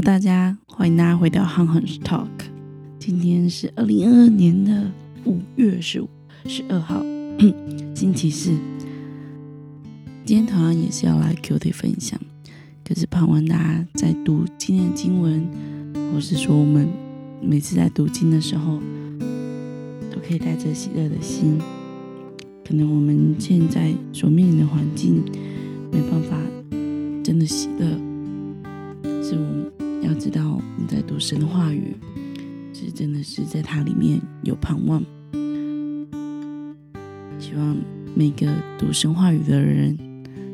大家欢迎大家回到 Han Han Talk。今天是二零二二年的五月十五十二号，星期四。今天同样也是要来 Q T 分享，可是盼望大家在读今天的经文，或是说我们每次在读经的时候，都可以带着喜乐的心。可能我们现在所面临的环境没办法真的喜乐，是我们要知道我们在读神的话语，是真的是在它里面有盼望。希望每个读神话语的人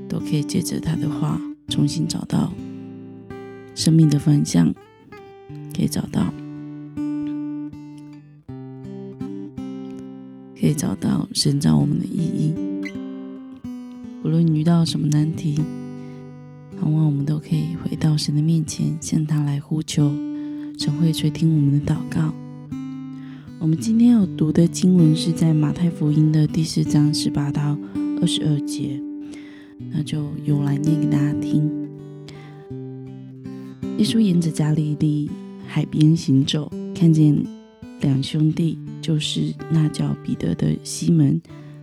都可以借着他的话，重新找到生命的方向，可以找到。可以找到神造我们的意义。无论你遇到什么难题，盼望我们都可以回到神的面前，向他来呼求，神会垂听我们的祷告。我们今天要读的经文是在马太福音的第四章十八到二十二节，那就由来念给大家听。耶稣沿着加利利海边行走，看见两兄弟。就是那叫彼得的西门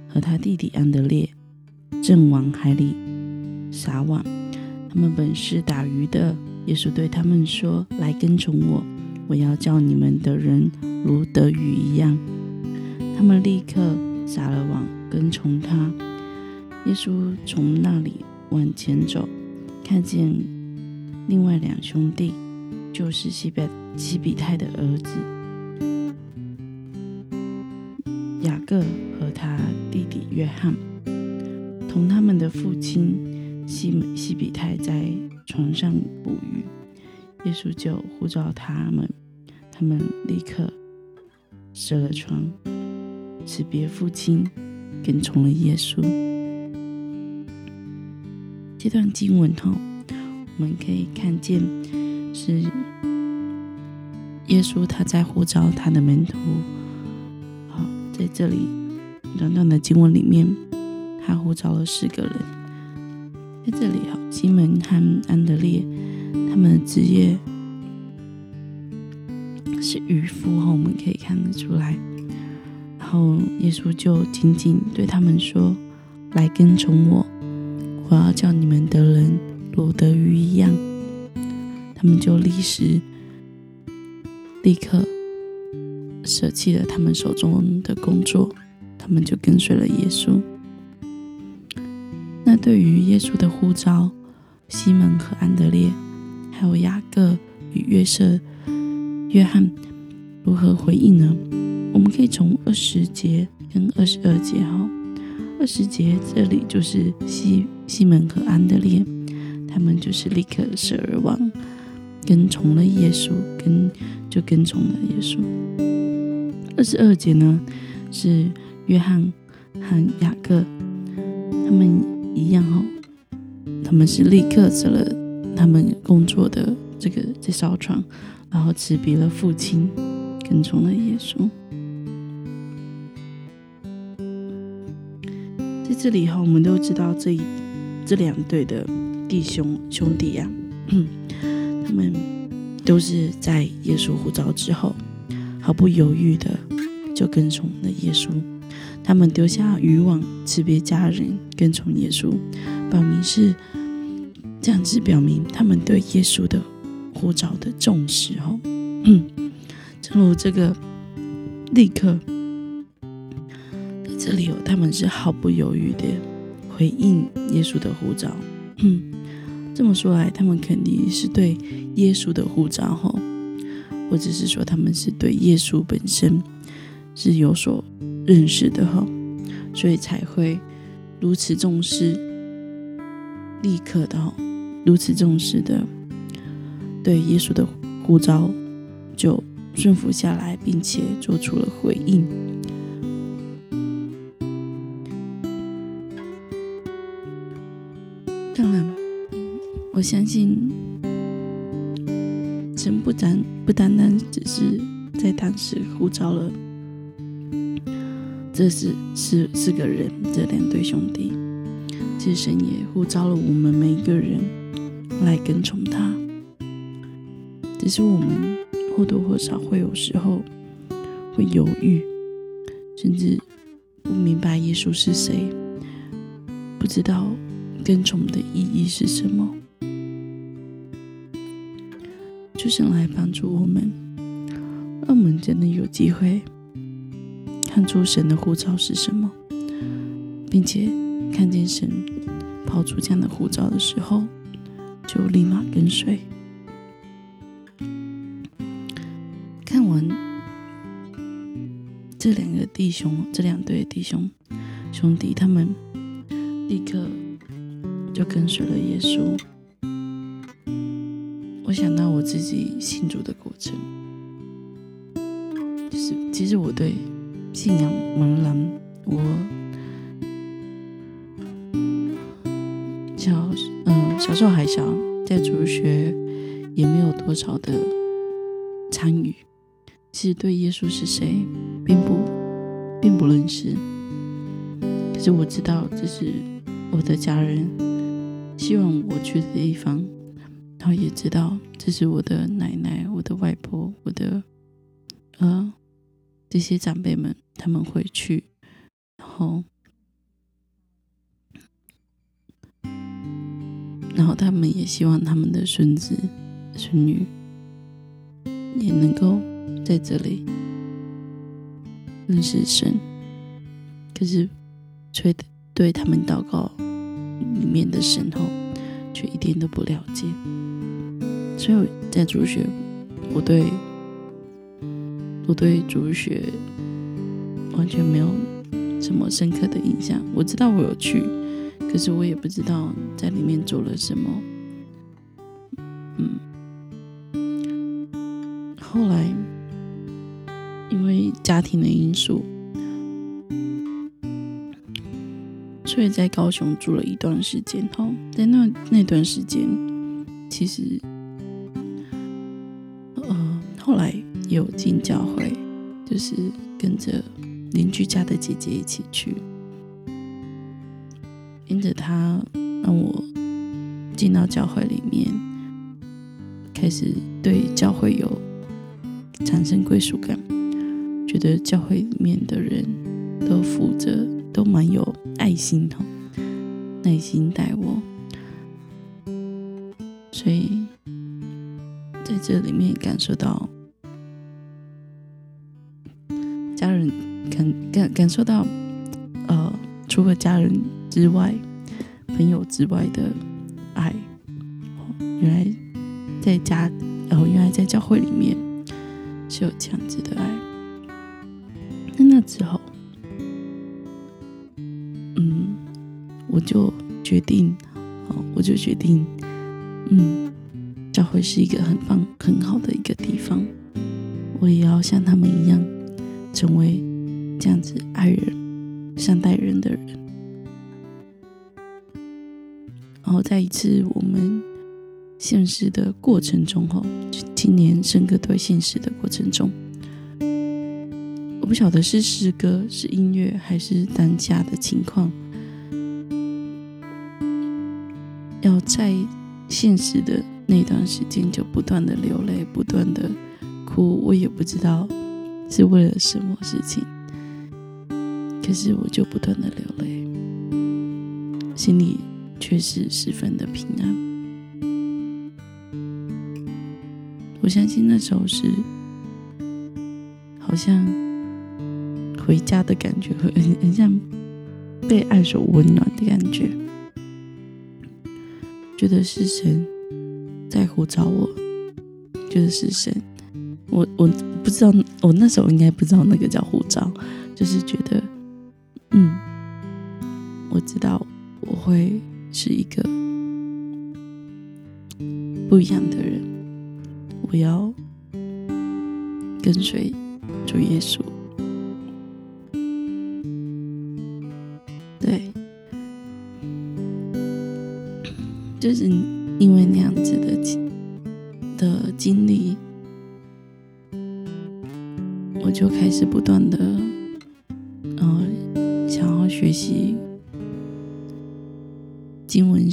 和他弟弟安德烈，正往海里撒网。他们本是打鱼的。耶稣对他们说：“来跟从我，我要叫你们的人如得鱼一样。”他们立刻撒了网，跟从他。耶稣从那里往前走，看见另外两兄弟，就是西比西比泰的儿子。雅各和他弟弟约翰，同他们的父亲西西比泰在床上捕鱼。耶稣就呼召他们，他们立刻舍了床，辞别父亲，跟从了耶稣。这段经文后，我们可以看见是耶稣他在呼召他的门徒。好在这里短短的经文里面，他呼召了四个人。在这里，哈，西门和安德烈，他们的职业是渔夫，哈，我们可以看得出来。然后耶稣就紧紧对他们说：“来跟从我，我要叫你们的人如得鱼一样。”他们就立时立刻。舍弃了他们手中的工作，他们就跟随了耶稣。那对于耶稣的呼召，西门和安德烈，还有雅各与约瑟、约翰如何回应呢？我们可以从二十节跟二十二节哈。二十节这里就是西西门和安德烈，他们就是立刻舍而亡，跟从了耶稣，跟就跟从了耶稣。二十二节呢，是约翰和雅各，他们一样哦，他们是立刻辞了他们工作的这个这艘船，然后辞别了父亲，跟从了耶稣。在这里哈，我们都知道这一这两对的弟兄兄弟呀，他们都是在耶稣呼召之后。毫不犹豫的就跟从了耶稣，他们丢下渔网，辞别家人，跟从耶稣，表明是这样子，表明他们对耶稣的呼召的重视。哦，正如这个立刻在这里哦，他们是毫不犹豫的回应耶稣的呼召。这么说来，他们肯定是对耶稣的护照。吼。或者是说他们是对耶稣本身是有所认识的哈，所以才会如此重视，立刻的哈，如此重视的对耶稣的呼召就顺服下来，并且做出了回应。当然，我相信。神不单不单单只是在当时呼召了这是四四个人这两对兄弟，其实神也呼召了我们每一个人来跟从他。只是我们或多或少会有时候会犹豫，甚至不明白耶稣是谁，不知道跟从的意义是什么。就是来帮助我们，让我们真的有机会看出神的护照是什么，并且看见神抛出这样的护照的时候，就立马跟随。看完这两个弟兄，这两对弟兄兄弟，他们立刻就跟随了耶稣。我想到我自己信主的过程，就是其实我对信仰茫然，我小嗯小时候还小，在主学也没有多少的参与，其实对耶稣是谁并不并不认识，可是我知道这是我的家人希望我去的地方。然后也知道这是我的奶奶、我的外婆、我的呃这些长辈们，他们会去，然后然后他们也希望他们的孙子、孙女也能够在这里认识神。可是，却对他们祷告里面的神后，却一点都不了解。所以在主学，我对我对主学完全没有什么深刻的印象。我知道我有去，可是我也不知道在里面做了什么。嗯，后来因为家庭的因素，所以在高雄住了一段时间。后在那那段时间，其实。后来有进教会，就是跟着邻居家的姐姐一起去，跟着她让我进到教会里面，开始对教会有产生归属感，觉得教会里面的人都负责，都蛮有爱心的，耐心待我，所以在这里面感受到。感感感受到，呃，除了家人之外，朋友之外的爱。哦原来在家，然后原来在教会里面是有这样子的爱。那那之后，嗯，我就决定，哦，我就决定，嗯，教会是一个很棒、很好的一个地方，我也要像他们一样。善待人的人，然后在一次我们现实的过程中，哈，今年生个对现实的过程中，我不晓得是诗歌、是音乐，还是当下的情况，要在现实的那段时间就不断的流泪，不断的哭，我也不知道。是为了什么事情？可是我就不断的流泪，心里却是十分的平安。我相信那时候是好像回家的感觉，很很像被爱所温暖的感觉，觉得是神在呼召我，觉得是神。我我不知道，我那时候应该不知道那个叫护照，就是觉得，会是一个不一样的人，我要跟随主耶稣，对，就是因为那样子的的经历。我就开始不断的，嗯，想要学习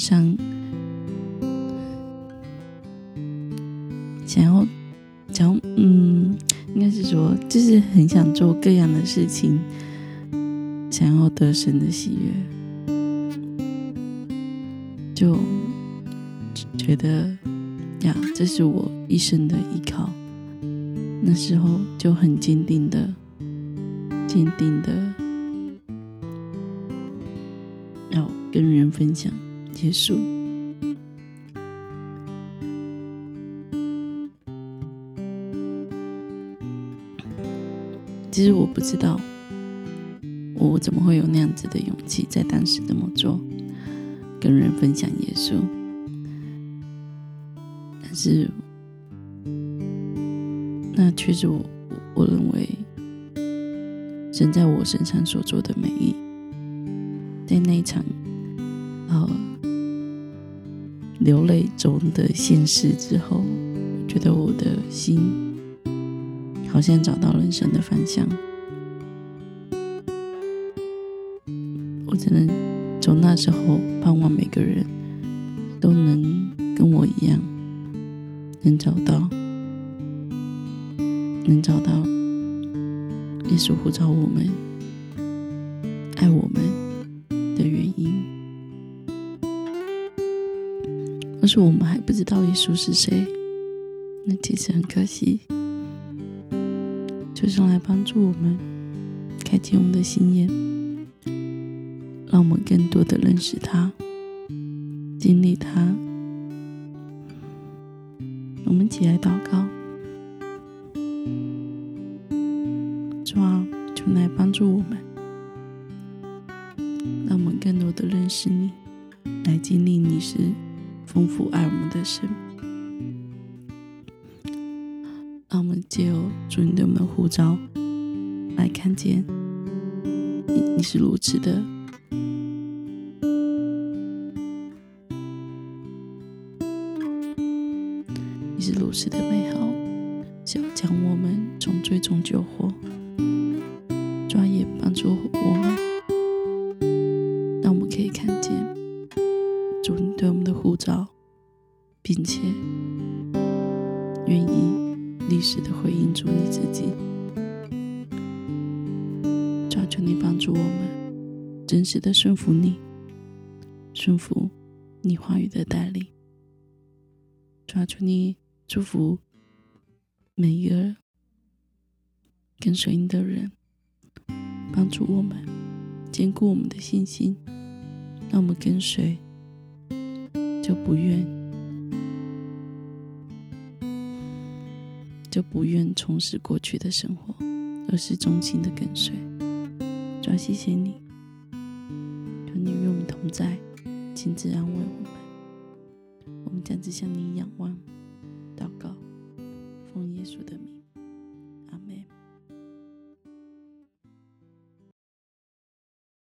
经文上，想要嗯，应该是说，就是很想做各样的事情，想要得神的喜悦，就觉得呀，这是我一生的依靠。那时候就很坚定的、坚定的要跟人分享。结束。其实我不知道，我怎么会有那样子的勇气，在当时这么做，跟人分享耶稣。但是，那却是我我认为神在我身上所做的美意，在那一场呃流泪中的现实之后，觉得我的心。好像找到人生的方向，我只能从那时候盼望每个人都能跟我一样，能找到，能找到耶稣呼召我们、爱我们我们还不知道耶稣是谁，那其实很可惜。就是来帮助我们开启我们的心眼，让我们更多的认识他、经历他。我们起来祷告，你是如此的美好，想要将我们从最终救活，专业帮助我们，让我们可以看见主你对我们的护照，并且愿意。历史的回应主你自己，求你帮助我们真实的顺服你，顺服你话语的带领。抓住你祝福每一个跟随你的人，帮助我们坚固我们的信心，让我们跟随就不愿。就不愿重拾过去的生活，而是忠心的跟随。主要谢谢你，在，亲自安慰我们。我们将只向你仰望，